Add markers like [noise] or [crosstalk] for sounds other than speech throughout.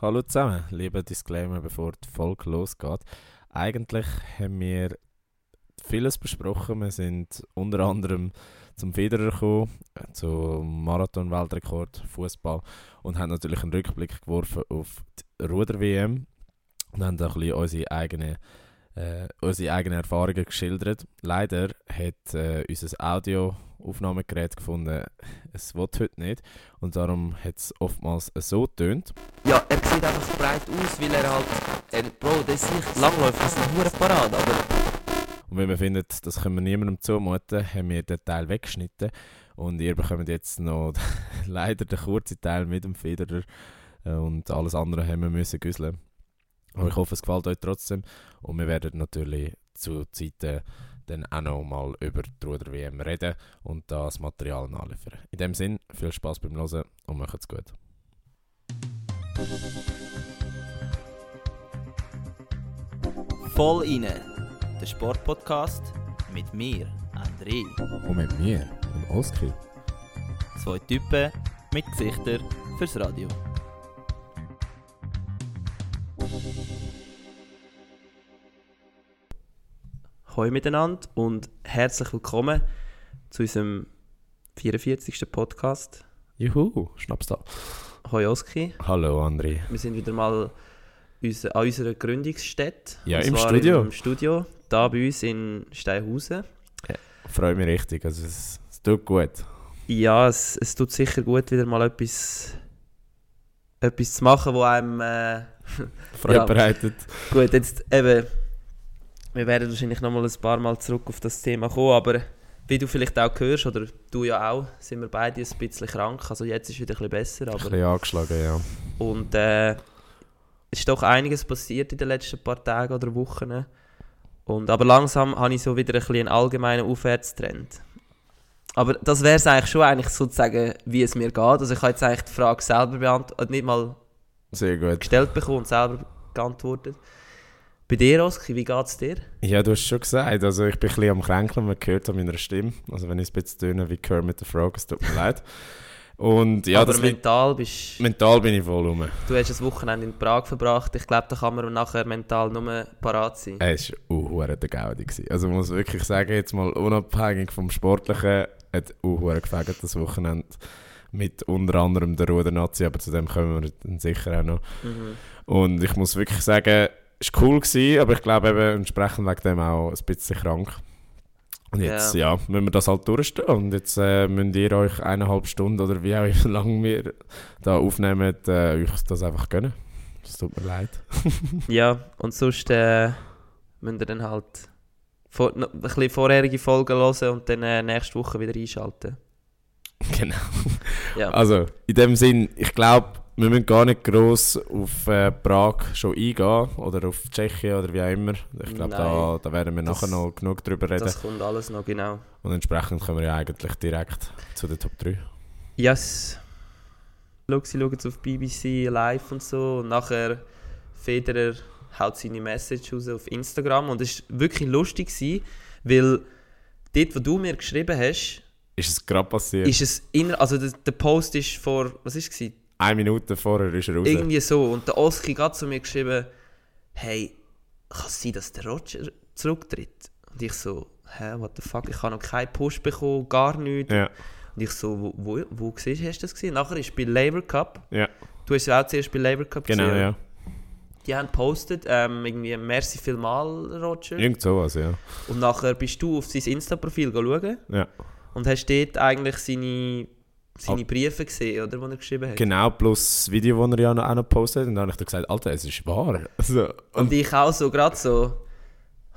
Hallo zusammen, lieber Disclaimer, bevor die Folge losgeht. Eigentlich haben wir vieles besprochen. Wir sind unter anderem zum Federer gekommen, zum Marathon-Weltrekord, Fußball und haben natürlich einen Rückblick geworfen auf die Ruder-WM und haben auch ein bisschen unsere eigenen äh, unsere eigenen Erfahrungen geschildert. Leider hat äh, unser Audioaufnahmegerät gefunden, es will heute nicht und darum hat es oftmals so tönt. Ja, er sieht einfach breit aus, weil er halt... Er, Bro, das ist nicht langläufig, das ist ein hoher Parade, aber... Und wenn wir finden, das können wir niemandem zumuten, haben wir den Teil weggeschnitten und ihr bekommt jetzt noch [laughs] leider den kurzen Teil mit dem Federer äh, und alles andere haben wir müssen güsseln. Aber ich hoffe, es gefällt euch trotzdem. Und wir werden natürlich zu Zeiten dann auch noch mal über die Ruder-WM reden und das Material nachliefern. In dem Sinn, viel Spaß beim Hören und macht's gut. Voll inne, der Sportpodcast mit mir, André. Und mit mir, dem Oski. Zwei Typen mit Gesichtern fürs Radio. Hallo miteinander und herzlich willkommen zu unserem 44. Podcast. Juhu, Schnaps da. Hallo Oski, Hallo André. wir sind wieder mal unser, an unserer Gründungsstätte. Ja, im Studio. Im Studio, da bei uns in Steinhausen. Freut mich richtig, also es, es tut gut. Ja, es, es tut sicher gut, wieder mal etwas, etwas zu machen, wo einem... Äh, [laughs] Freude Ja. bereitet. Gut, jetzt eben, wir werden wahrscheinlich noch mal ein paar Mal zurück auf das Thema kommen, aber wie du vielleicht auch hörst, oder du ja auch, sind wir beide ein bisschen krank. Also jetzt ist es wieder ein bisschen besser, Ein aber... bisschen angeschlagen, ja. Und äh, es ist doch einiges passiert in den letzten paar Tagen oder Wochen. Und, aber langsam habe ich so wieder ein bisschen einen allgemeinen Aufwärtstrend. Aber das wäre es eigentlich schon eigentlich sozusagen, wie es mir geht. Also ich habe jetzt eigentlich die Frage selber beantwortet, nicht mal Sehr gut. gestellt bekommen und selber geantwortet. Bei dir, Oski, wie geht es dir? Ja, du hast schon gesagt, also ich bin ein bisschen am Kränkeln, man hört an meiner Stimme. Also wenn ich ein bisschen töne wie Kermit the Frog, es tut mir leid. Und ja, aber mental bist mental bin ich voll rum. du hast das Wochenende in Prag verbracht. Ich glaube, da kann man nachher mental nur parat sein. Es war uh, der Gaudi. Also ich muss wirklich sagen, jetzt mal unabhängig vom Sportlichen, hat uh, gefegt das Wochenende mit unter anderem der Ruder-Nazi, aber zu dem kommen wir sicher auch noch. Mhm. Und ich muss wirklich sagen, war cool, gewesen, aber ich glaube eben entsprechend wegen dem auch ein bisschen krank. Und jetzt, ja, müssen wir das halt durchstehen. Und jetzt äh, müsst ihr euch eineinhalb Stunden oder wie auch immer [laughs] lange wir da aufnehmen, äh, euch das einfach gönnen. Das tut mir leid. [laughs] Ja, und sonst äh, müsst ihr dann halt vor, noch ein bisschen vorherige Folgen hören und dann äh, nächste Woche wieder einschalten. [laughs] genau. Ja, Also, in dem Sinn, ich glaube, wir müssen gar nicht gross auf äh, Prag schon eingehen oder auf Tschechien oder wie auch immer. Ich glaube, da, da werden wir Das- nachher noch genug drüber reden. das kommt alles noch genau. Und entsprechend kommen wir ja eigentlich direkt zu den Top 3. Yes. Schau, sie schauen auf BBC live und so und nachher Federer haut seine Message raus auf Instagram und es war wirklich lustig, gewesen, weil dort, wo du mir geschrieben hast, Ist es gerade passiert? ist es inner, also der, der Post ist vor, was ist es? Eine Minute vorher ist er raus. Irgendwie so. Und der Oski hat zu mir geschrieben, hey, kann es sein, dass der Roger zurücktritt? Und ich so, hä, what the fuck, ich habe noch keinen Push bekommen, gar nichts. Ja, Und ich so, wo, wo, wo siehst, hast du das gesehen? Nachher ist bei Labour Cup, ja, du hast ja auch zuerst bei Labour Cup genau, gesehen. ja. Die haben gepostet, ähm, irgendwie, merci vielmal, Roger. Irgend sowas, ja. Und nachher bist du auf sein Insta-Profil schauen ja. und hast dort eigentlich seine, seine Briefe gesehen, oder, die er geschrieben hat. Genau, plus das Video, das er ja noch, auch noch postet. Und dann habe ich dann gesagt, Alter, es ist wahr. [laughs] Also, Und und, ich auch so, gerade so,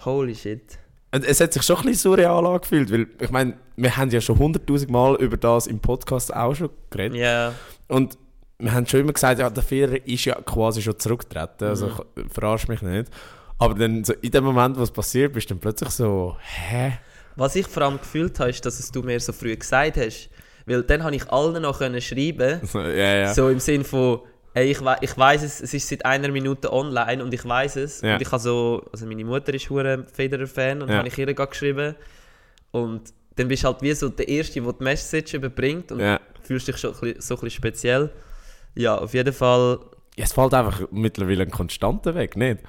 holy shit. und es hat sich schon ein bisschen surreal angefühlt, weil ich meine, wir haben ja schon hunderttausend Mal über das im Podcast auch schon geredet. Ja. Und wir haben schon immer gesagt, ja, der Vierer ist ja quasi schon zurückgetreten, also Mhm. verarsch mich nicht. Aber dann so in dem Moment, wo es passiert, bist du dann plötzlich so, hä? Was ich vor allem gefühlt habe, ist, dass es du mir so früh gesagt hast. Weil dann habe ich allen noch können schreiben So, [laughs] ja, ja. so im Sinn von, ey, ich, we ich weiß es, es ist seit einer Minute online und ich weiß es. Ja. Und ich habe so, also meine Mutter ist hure Federer-Fan und Ja. habe ich ihr geschrieben. Und dann bist du halt wie so der Erste, der die Message überbringt und ja. fühlst dich schon ein so ein bisschen speziell. Ja, auf jeden Fall. Es fällt einfach mittlerweile ein konstanter weg, nicht?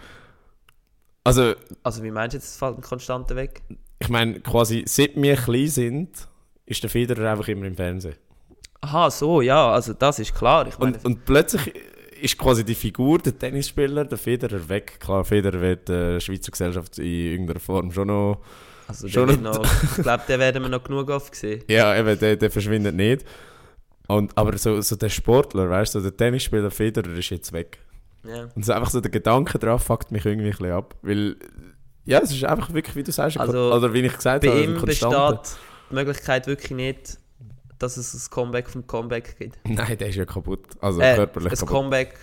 Also, Also wie meinst du jetzt, es fällt ein konstanter weg? ich meine, quasi seit wir klein sind, ist der Federer einfach immer im Fernsehen. Aha, so, ja, also das ist klar. Meine, Und, und plötzlich ist quasi die Figur, der Tennisspieler, der Federer weg. Klar, Federer wird der Schweizer Gesellschaft in irgendeiner Form schon noch... also schon noch, ich glaube, den werden wir noch genug oft sehen. [laughs] Ja, eben, der, der verschwindet nicht. Und, aber so, so der Sportler, weißt du, so der Tennisspieler Federer ist jetzt weg. Ja. Und so einfach so der Gedanke drauf fuckt mich irgendwie ein bisschen ab. Weil, ja, es ist einfach wirklich, wie du sagst, Also, oder wie ich gesagt Bei habe, ihm besteht die Möglichkeit wirklich nicht, dass es ein Comeback vom Comeback gibt. [laughs] Nein, der ist ja kaputt. Also Äh, körperlich ein kaputt. Comeback,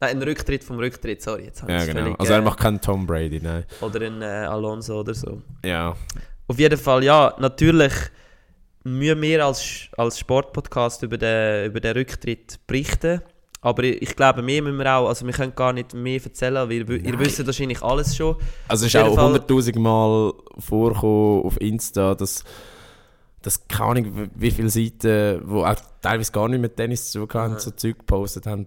nein, ein Rücktritt vom Rücktritt, sorry, jetzt Ja, genau. völlig, Also er äh, macht keinen Tom Brady, nein. Oder ein äh, Alonso oder so. Ja. Auf jeden Fall, ja, natürlich müssen wir als, als Sportpodcast über den, über den Rücktritt berichten. Aber ich, glaube, mehr müssen wir auch, also wir können gar nicht mehr erzählen, weil ihr, ihr Nein. wisst wahrscheinlich alles schon. Also es ist auch 100'000 Mal vorgekommen auf Insta, dass, dass keine Ahnung, wie viele Seiten, die auch teilweise gar nicht mit Tennis zu tun haben, Aha. so Zeug gepostet haben.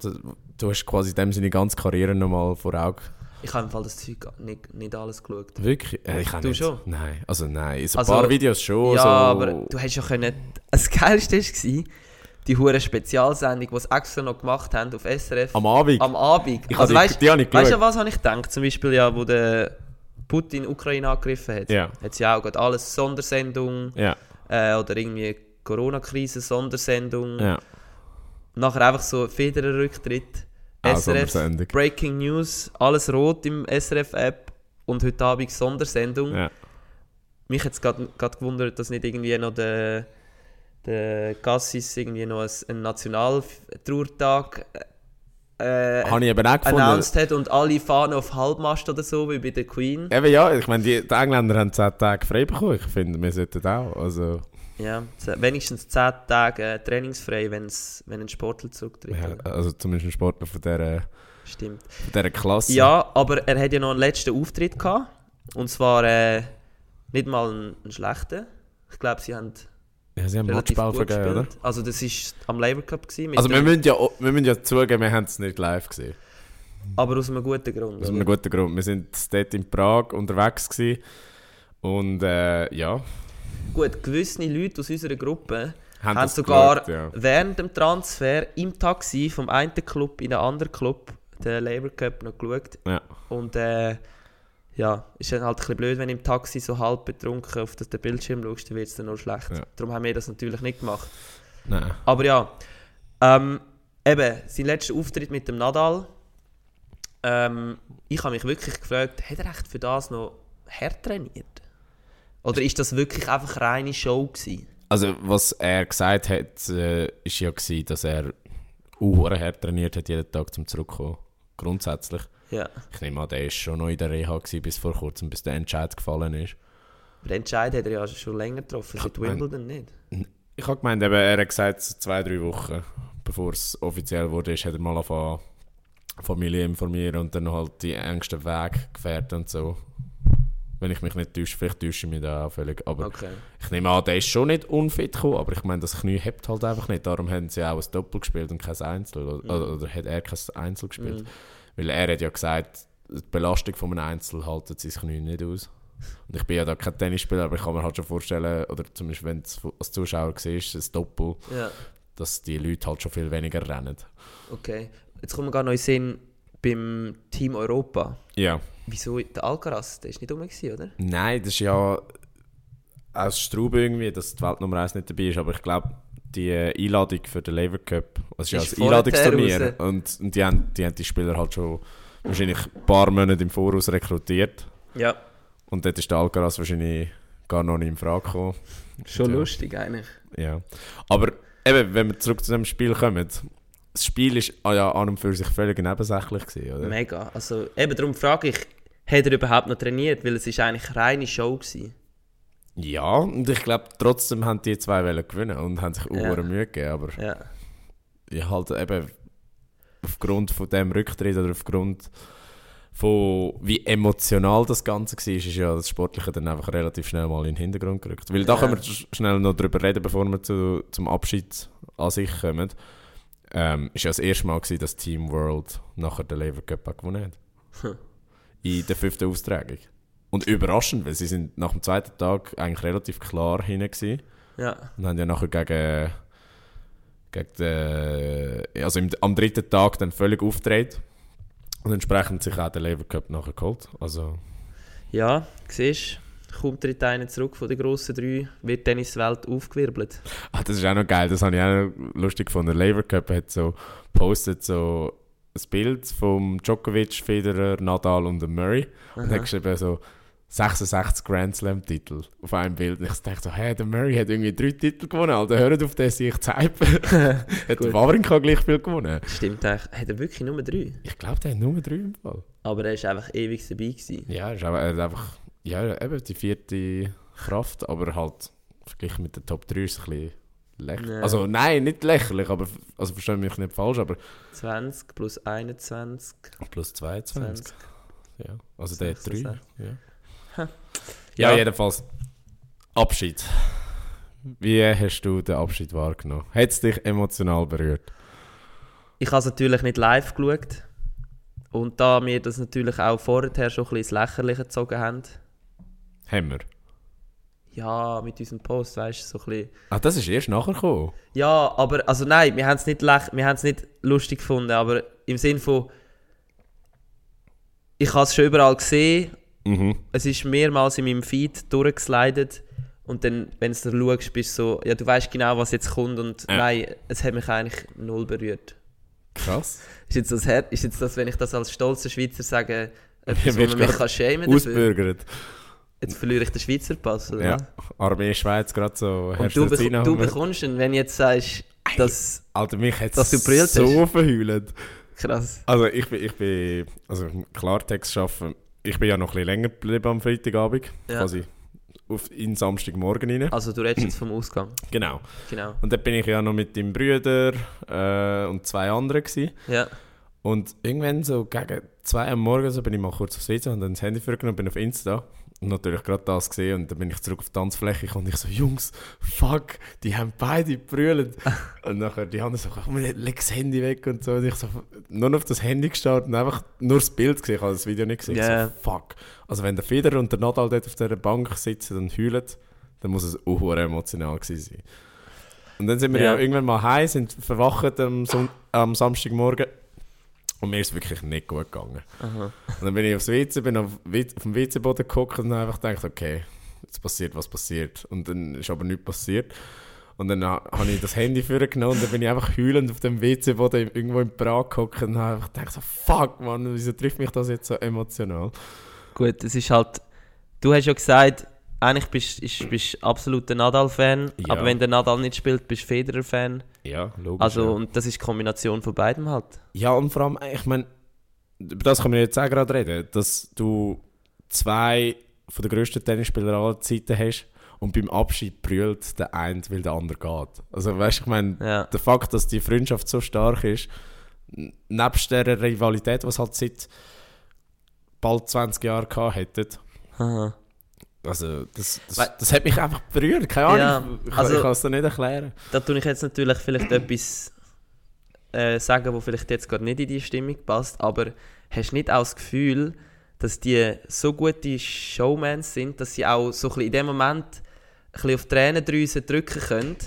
Du hast quasi in dem Sinne die ganze Karriere nochmal vor Augen. Ich habe im Fall das Zeug nicht, nicht alles geschaut. Wirklich? Äh, ich Du nicht. schon? Nein, also nein. So ein Also, paar Videos schon. ja, so. aber du hast ja können. Das Geilste war die hure Spezialsendung, die sie extra noch gemacht haben auf SRF Am Abend. am Abend. ich also weißt die, die weißt du, was habe ich gedacht? Zum Beispiel ja, wo der Putin Ukraine angegriffen hat. Ja. Hat sie auch gerade alles Sondersendung Ja, äh, oder irgendwie Corona-Krise Sondersendung. ja. Nachher einfach so Federer Rücktritt. Auch SRF. Breaking News, alles rot im SRF-App und heute Abend Sondersendung. ja. Mich hat es gerade gewundert, dass nicht irgendwie noch der, der Cassis irgendwie noch ein- einen Nationaltrauertag äh, Habe ich eben auch gefunden. announced hat und alle fahren auf Halbmast oder so, wie bei der Queen. Eben ja, ich meine, die, die Engländer haben 10 Tage frei bekommen. Ich finde, wir sollten auch. Also, Ja, wenigstens 10 Tage äh, trainingsfrei, wenn's, wenn ein Sportler zurücktritt. ja, also zumindest ein Sportler von dieser, Stimmt. von dieser Klasse. Ja, aber er hat ja noch einen letzten Auftritt gehabt. Und zwar äh, nicht mal einen, einen schlechten. Ich glaube, sie haben ja sie haben Matchball vergeben, oder? Also das war am Labour Cup. Gewesen, Also wir müssen, ja, wir müssen ja zugeben, wir haben es nicht live gesehen. aber aus einem guten Grund. Aus einem guten Grund. Wir sind dort in Prag unterwegs gewesen. Und äh, ja, Gut, gewisse Leute aus unserer Gruppe haben, haben sogar geschaut, ja. während dem Transfer im Taxi vom einen Club in den anderen Club, den Labour Cup, noch geschaut. Ja. Und äh, ja, ist dann halt ein bisschen blöd, wenn im Taxi so halb betrunken auf den Bildschirm schaust, dann wird es dann noch schlecht. Ja. Darum haben wir das natürlich nicht gemacht. Nein. Aber ja, ähm, eben, sein letzter Auftritt mit dem Nadal. Ähm, ich habe mich wirklich gefragt, hat er echt für das noch hart trainiert? Oder ist das wirklich einfach reine Show gewesen? Also was er gesagt hat, äh, ist ja gewesen, dass er uh, hart trainiert hat jeden Tag zum Zurückkommen. Grundsätzlich. Ja. Ich nehme an, der ist schon noch in der Reha gewesen, bis vor kurzem, bis der Entscheid gefallen ist. Aber den Entscheid hat er ja schon länger getroffen, seit Wimbledon nicht. Ich habe gemeint, eben, er hat gesagt, zwei, drei Wochen, bevor es offiziell wurde, ist, hat er mal angefangen, Familie informieren und dann halt die engsten Wege gefährt und so. Wenn ich mich nicht täusche, vielleicht täusche ich mich da auch völlig. Aber Okay. ich nehme an, der ist schon nicht unfit gekommen, aber ich meine, das Knie hebt halt einfach nicht. Darum haben sie auch ein Doppel gespielt und kein Einzel. Oder, Mhm. oder, oder hat er kein Einzel gespielt? Mhm. Weil er hat ja gesagt, die Belastung von einem Einzel haltet sein Knie nicht aus. Und ich bin ja da kein Tennisspieler, aber ich kann mir halt schon vorstellen, oder zumindest wenn du als Zuschauer siehst, ein Doppel, Ja, dass die Leute halt schon viel weniger rennen. okay. Jetzt kommt mir gerade noch in Sinn, beim Team Europa. Ja. Wieso der Alcaraz? Der ist nicht rum, gewesen, oder? Nein, das ist ja aus Straube irgendwie, dass die Weltnummer 1 nicht dabei ist, aber ich glaube, die Einladung für den Lever Cup, das ist ja ein Einladungsturnier und, und die, haben, die haben die Spieler halt schon wahrscheinlich ein paar Monate im Voraus rekrutiert Ja. und dort ist der Alcaraz wahrscheinlich gar noch nicht in Frage gekommen. Schon Ja. lustig eigentlich. Ja. Aber eben, wenn wir zurück zu dem Spiel kommen, das Spiel ist ah ja an und für sich völlig nebensächlich gewesen, oder? Mega. Also eben darum frage ich, hat er überhaupt noch trainiert? Weil es ist eigentlich reine Show gewesen. Ja, und ich glaube, trotzdem haben die zwei wollen gewinnen und haben sich auch Ja. Mühe gegeben, aber Ja. ja, halt eben aufgrund von dem Rücktritt oder aufgrund von wie emotional das Ganze war, ist ja das Sportliche dann einfach relativ schnell mal in den Hintergrund gerückt. Weil da Ja. können wir sch- schnell noch drüber reden, bevor wir zu, zum Abschied an sich kommen. ähm, ist ja das erste Mal gewesen, dass Team World nachher den Lever Cup gewonnen hat. Hm. In der fünften Austragung. Und überraschend, weil sie sind nach dem zweiten Tag eigentlich relativ klar gewesen Ja. und haben ja nachher gegen, gegen den, also im, am dritten Tag dann völlig aufgedreht und entsprechend sich auch den Lever Cup nachher geholt. Also, Ja, siehst kommt tritt einer zurück von den grossen drei, wird dann ins Welt aufgewirbelt. ah, das ist auch noch geil, das habe ich auch noch lustig gefunden. Der Lever Cup hat so postet so ein Bild vom Djokovic, Federer, Nadal und Murray und Aha. hat geschrieben so 66 Grand Slam Titel auf einem Bild. Und ich dachte so, hä, der Murray hat irgendwie drei Titel gewonnen, Alter, hört auf den sich zu hypen. hat der. Wawrinka gleich viel gewonnen? Stimmt eigentlich. Hat er wirklich nur drei? Ich glaube, der hat nur drei im Fall. Aber er war einfach ewig dabei. Gewesen. Ja, ist aber, er hat einfach, ja, eben die vierte Kraft, aber halt verglichen mit den Top 3 ist es ein bisschen lächerlich. Also nein, nicht lächerlich, aber also verstehe mich nicht falsch, aber 20 plus 21, plus 22. 20. Ja, also der hat 3. 66. Ja. Ja, Ja. jedenfalls. Abschied. Wie hast du den Abschied wahrgenommen? Hat es dich emotional berührt? Ich habe es natürlich nicht live geschaut. Und da wir das natürlich auch vorher schon ein bisschen ins Lächerliche gezogen haben, Haben wir. ja, mit unserem Post, weißt du, so ein bisschen. Ah, das ist erst nachher gekommen. Ja, aber, also nein, wir haben es nicht, wir haben es nicht lustig gefunden, aber im Sinn von, ich habe es schon überall gesehen, Mhm. es ist mehrmals in meinem Feed durchgeslidet und dann, wenn du da schaust, bist du so, ja, du weißt genau, was jetzt kommt und Ja. nein, es hat mich eigentlich null berührt. Krass. [laughs] Ist jetzt das, ist jetzt das wenn ich das als stolzer Schweizer sage, Ja, etwas, wo wirst man mich kann schämen dafür? Ausbürgert. Jetzt verliere ich den Schweizer Pass, oder? Ja. Armee Schweiz gerade so. Und du, bek du bekommst ihn, wenn du jetzt sagst, dass... Alter, mich hat dass du brüllt so verheult. Krass. Also ich bin, ich bin, also Klartext arbeiten, ich bin ja noch ein bisschen länger geblieben am Freitagabend, Ja. quasi auf, in Samstagmorgen rein. Also du redest jetzt vom Ausgang. Genau. Genau. Und dann bin ich ja noch mit deinem Brüder äh, und zwei anderen gewesen. Ja. Und irgendwann so gegen zwei am Morgen so bin ich mal kurz aufs WC und dann das Handy vorgenommen und bin auf Insta. Und natürlich gerade das gesehen und dann bin ich zurück auf die Tanzfläche und ich so, Jungs, fuck, die haben beide gebrüllt. [laughs] und nachher die anderen so, komm, leg das Handy weg und so. Und ich so, nur auf das Handy gestartet und einfach nur das Bild gesehen, ich habe das Video nicht gesehen. Ja. So, fuck. Also wenn der Federer und der Nadal dort auf dieser Bank sitzen und heulen, dann muss es auch emotional gewesen sein. Und dann sind wir ja, Ja. irgendwann mal heim, sind verwacht am, Son am Samstagmorgen und mir ist es wirklich nicht gut gegangen. Aha. Und dann bin ich aufs WC, bin auf, auf dem WC-Boden geguckt und habe einfach gedacht, okay, jetzt passiert, was passiert. Und dann ist aber nichts passiert. Und dann ha- habe ich das Handy vorgenommen und dann bin ich einfach heulend auf dem WC-Boden irgendwo in Prag gehockt und habe einfach gedacht, so, fuck, Mann, wieso trifft mich das jetzt so emotional? Gut, es ist halt... Du hast ja gesagt, eigentlich bist du bist absoluter Nadal-Fan, Ja. aber wenn der Nadal nicht spielt, bist du Federer-Fan. Ja, logisch. Also, ja. und das ist die Kombination von beidem halt. Ja, und vor allem, ich meine, über das können wir jetzt auch gerade reden, dass du zwei von den grössten Tennisspieler aller Zeiten hast und beim Abschied brüllt der eine, weil der andere geht. Also weißt du, ich meine, Ja. der Fakt, dass die Freundschaft so stark ist, nebst der Rivalität, was halt seit bald 20 Jahren gehabt hätten, Aha. Also das, das, Wei- das hat mich einfach berührt, keine Ahnung, Ja, ich, also- ich kann es dir nicht erklären. Da tue ich jetzt natürlich vielleicht etwas äh, sagen, wo vielleicht jetzt gerade nicht in die Stimmung passt, aber hast du nicht auch das Gefühl, dass die so gute Showmans sind, dass sie auch so ein in dem Moment ein bisschen auf die Tränendrüse drücken können,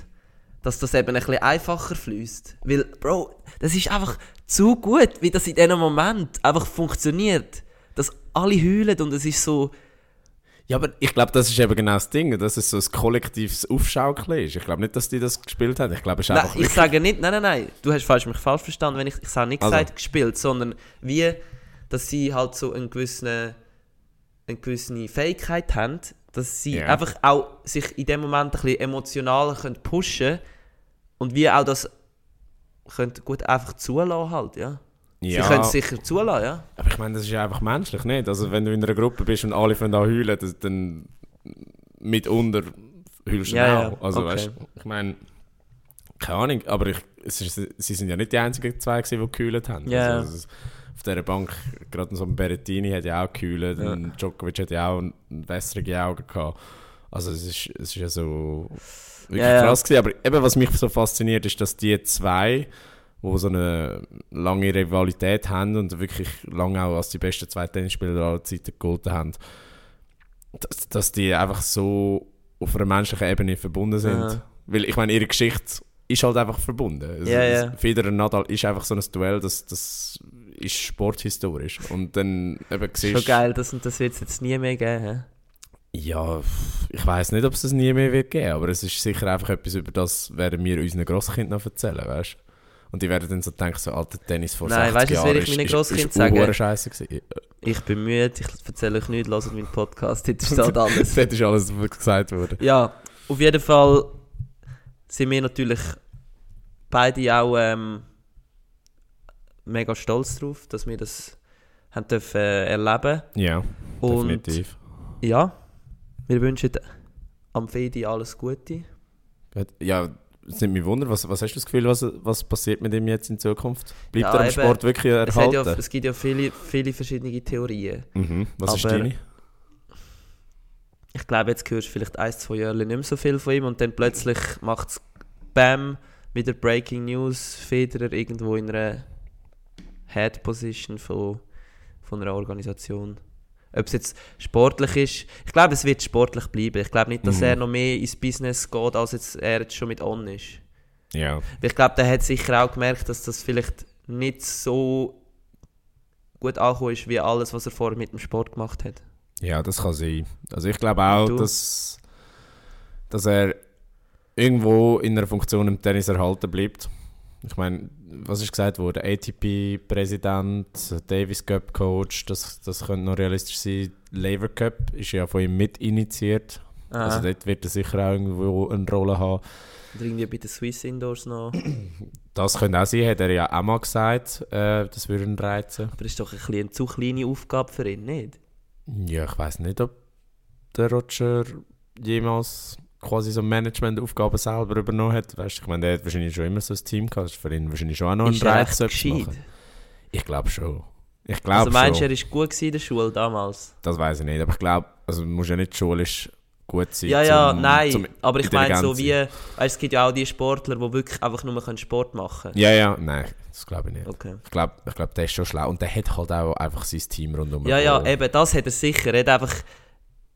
dass das eben ein bisschen einfacher fließt. Weil, Bro, das ist einfach zu gut, wie das in diesem Moment einfach funktioniert. Dass alle heulen und es ist so... Ja, aber ich glaube, das ist eben genau das Ding, dass es so ein kollektives Aufschaukeln ist. Ich glaube nicht, dass die das gespielt haben. Ich glaube, es ist Nein, einfach ich sage nicht, nein, nein, nein, du hast falsch, mich falsch verstanden, wenn ich, ich sage nicht Also. gesagt gespielt, sondern wie, dass sie halt so eine gewisse, eine gewisse Fähigkeit haben, dass sie Ja. einfach auch sich in dem Moment ein bisschen emotionaler können pushen und wie auch das können gut einfach zulassen halt, ja. Ja, Sie können es sicher zulassen, ja. aber ich meine, das ist ja einfach menschlich, nicht? Also wenn du in einer Gruppe bist und alle fangen an heulen, das, dann mitunter heulst du Ja, auch. ja, Also okay. weißt ich meine, keine Ahnung, aber ich, es ist, sie sind ja nicht die einzigen zwei, gewesen, die geheult haben. Ja. Also, es- auf dieser Bank, gerade so ein Berrettini hat ja auch geheult, Ja. und Djokovic hat ja auch ein- wässrige Augen gehabt. Also es ist, es ist ja so wirklich ja. krass gewesen. Aber eben, was mich so fasziniert, ist, dass die zwei, wo so eine lange Rivalität haben und wirklich lange auch als die besten zwei Tennisspieler aller Zeiten gegolten haben, dass, dass die einfach so auf einer menschlichen Ebene verbunden sind. Aha. Weil ich meine, ihre Geschichte ist halt einfach verbunden. Also, Ja, es- ja. Federer Nadal ist einfach so ein Duell, das, das ist sporthistorisch. Und dann eben siehst Schon geil, das, das wird es jetzt nie mehr geben. hä? ja, ich weiß nicht, ob es das nie mehr wird geben, aber es ist sicher einfach etwas, über das werden wir unseren Grosskindern noch erzählen, weißt Und die werden dann so denken, so alter Tennis vor Nein, 60 weißt Jahren ich meinen Grosskind sagen? Ich bin müde, ich erzähle euch nichts, hört meinen Podcast, heute ist halt alles. [laughs] Das ist alles was gesagt worden. Ja, auf jeden Fall sind wir natürlich beide auch ähm, mega stolz drauf, dass wir das haben dürfen, äh, erleben Ja, Und definitiv. ja, wir wünschen am Fedi alles Gute. Gut. Ja, es nimmt mich wunder, was, was hast du das Gefühl, was, was passiert mit ihm jetzt in Zukunft? Bleibt Ja, er am eben, Sport wirklich Es, erhalten? ja, es gibt ja viele, viele verschiedene Theorien. mhm. Was ist aber- deine? Ich glaube, jetzt hörst du vielleicht ein, zwei Jahre nicht mehr so viel von ihm und dann plötzlich macht es BAM, wieder Breaking News, Federer irgendwo in einer Head Position von, von einer Organisation. Ob es jetzt sportlich ist, ich glaube, es wird sportlich bleiben. Ich glaube nicht, dass Mhm. er noch mehr ins Business geht, als jetzt er jetzt schon mit On ist. Ja. Weil ich glaube, der hat sicher auch gemerkt, dass das vielleicht nicht so gut angekommen ist, wie alles, was er vorher mit dem Sport gemacht hat. Ja, das kann sein. Also ich glaube auch, dass, dass er irgendwo in einer Funktion im Tennis erhalten bleibt. Ich meine, was ist gesagt worden? ATP-Präsident, Davis Cup Coach, das, das könnte noch realistisch sein. Lever Cup ist ja von ihm mit initiiert. Ah, Also dort wird er sicher auch irgendwo eine Rolle haben. oder irgendwie bei den Swiss Indoors noch. Das könnte auch sein, hat er ja auch mal gesagt, äh, das würde ihn reizen. Aber das ist doch ein bisschen eine zu kleine Aufgabe für ihn, nicht? Ja, ich weiß nicht, ob der Roger jemals quasi so Managementaufgaben selber übernommen hat. Weißt, du, ich meine, der hat wahrscheinlich schon immer so ein Team gehabt. Das ist für ihn wahrscheinlich schon auch noch ein ist Reiz, so etwas. Ich glaube schon. Ich glaube Also meinst du, er war gut in der Schule damals? Das weiß ich nicht. Aber ich glaube, also muss ja nicht schulisch gut sein. Ja, ja, zum- nein. zum aber ich meine so wie, weißt, es gibt ja auch die Sportler, die wirklich einfach nur können Sport machen können. Ja, ja, nein, das glaube ich nicht. Okay. Ich glaube, ich glaub, der ist schon schlau. Und der hat halt auch einfach sein Team rundum. Ja, ja, eben, das hat er sicher. Er hat einfach...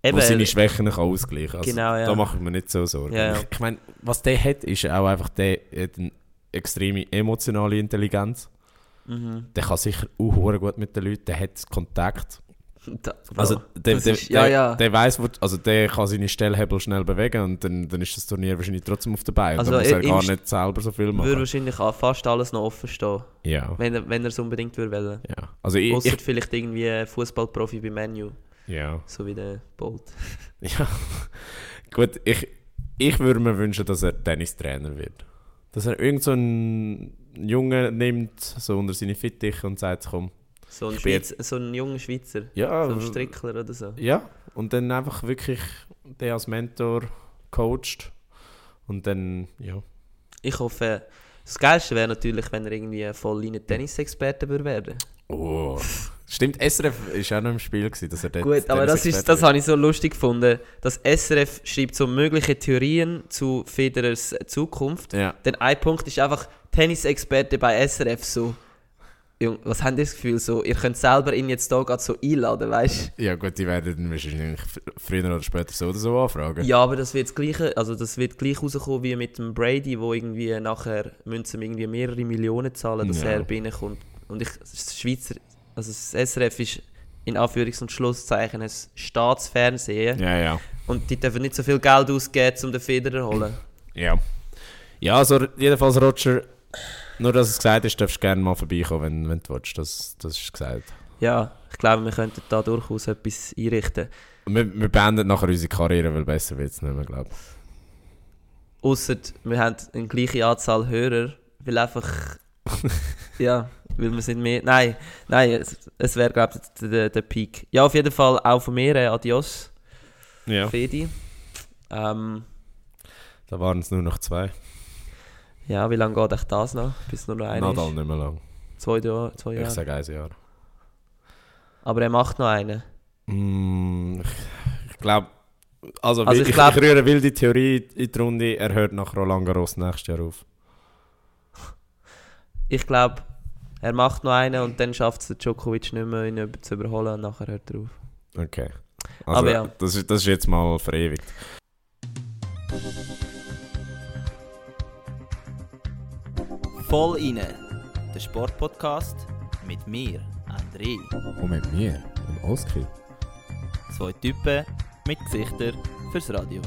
Eben, wo seine Schwächen kann ausgleichen also, Genau, ja. Da mache ich mir nicht so Sorgen. Ja, ja. Ich, meine, was der hat, ist auch einfach der hat eine extreme emotionale Intelligenz. mhm. Der kann sicher auch gut mit den Leuten, der hat Kontakt. Da, Also der, der, ist- ja, der, ja. der weiß, also der kann seine Stellhebel schnell bewegen und dann, dann ist das Turnier wahrscheinlich trotzdem auf dabei. Also dann muss er gar nicht selber so viel würde machen. wahrscheinlich auch fast alles noch offen stehen, Ja, wenn er, wenn er es unbedingt würde ja. Also ich, ich, vielleicht irgendwie ein Fußballprofi bei Menu, ja. so wie der Bolt. [laughs] Ja, gut, ich, ich würde mir wünschen, dass er Tennistrainer wird. Dass er irgend so einen Jungen nimmt, so unter seine Fittiche und sagt, komm, So ein, Schweizer, so ein junger Schweizer, ja, so ein Strickler oder so. ja, und dann einfach wirklich den als Mentor coacht und dann, ja. Ich hoffe, das Geilste wäre natürlich, wenn er irgendwie voll Tennisexperte würde werden. Oh. Stimmt, SRF ist auch noch im Spiel, gewesen, dass er dort Gut, aber das, ist, das habe ich so lustig gefunden. Das SRF schreibt so mögliche Theorien zu Federers Zukunft. Ja. Denn ein Punkt ist einfach Tennisexperte bei SRF so. Jung, was habt ihr das Gefühl? So, ihr könnt selber ihn jetzt hier gerade so einladen, weißt ja, gut, die werden dann wahrscheinlich fr- früher oder später so oder so anfragen. Ja, aber das wird das gleiche, also das wird gleich rauskommen wie mit dem Brady, wo irgendwie nachher müssen irgendwie mehrere Millionen zahlen, dass Ja. er reinkommt. Und ich, das Schweizer, also das SRF ist in Anführungs- und Schlusszeichen ein Staatsfernsehen Ja, ja. und die dürfen nicht so viel Geld ausgeben, um den Federer zu holen. Ja. Ja, also jedenfalls, Roger, nur dass es gesagt ist, darfst du gerne mal vorbeikommen, wenn, wenn du willst. Das, das ist gesagt. Ja, ich glaube, wir könnten da durchaus etwas einrichten. Wir, wir beenden nachher unsere Karriere, weil besser wird es nicht mehr, glaube ich. Ausser wir haben eine gleiche Anzahl Hörer, weil einfach. [laughs] ja, weil wir sind mehr. Nein, nein, es, es wäre, glaube ich, der, der, Peak. Ja, auf jeden Fall auch von mir, äh, adios, Ja. Fedi. Ähm, Da waren es nur noch zwei. ja, wie lange geht echt das noch? Bis nur noch einer Nadal ist? nicht mehr lang. Zwei, Jahre, zwei Ich Jahre. sage ein Jahr. Aber er macht noch einen. Mm, ich ich glaube, also, Also ich, ich glaub- ich rühre wilde Theorie in die Runde, er hört nach Roland Garros nächstes Jahr auf. ich glaube, er macht noch einen und dann schafft es der Djokovic nicht mehr, ihn über- zu überholen und nachher hört er auf. Okay. Also, Aber ja. das, ist, das ist jetzt mal verewigt. Voll inne, der Sportpodcast mit mir, André. Und mit mir, dem Oski. Zwei Typen mit Gesichtern fürs Radio.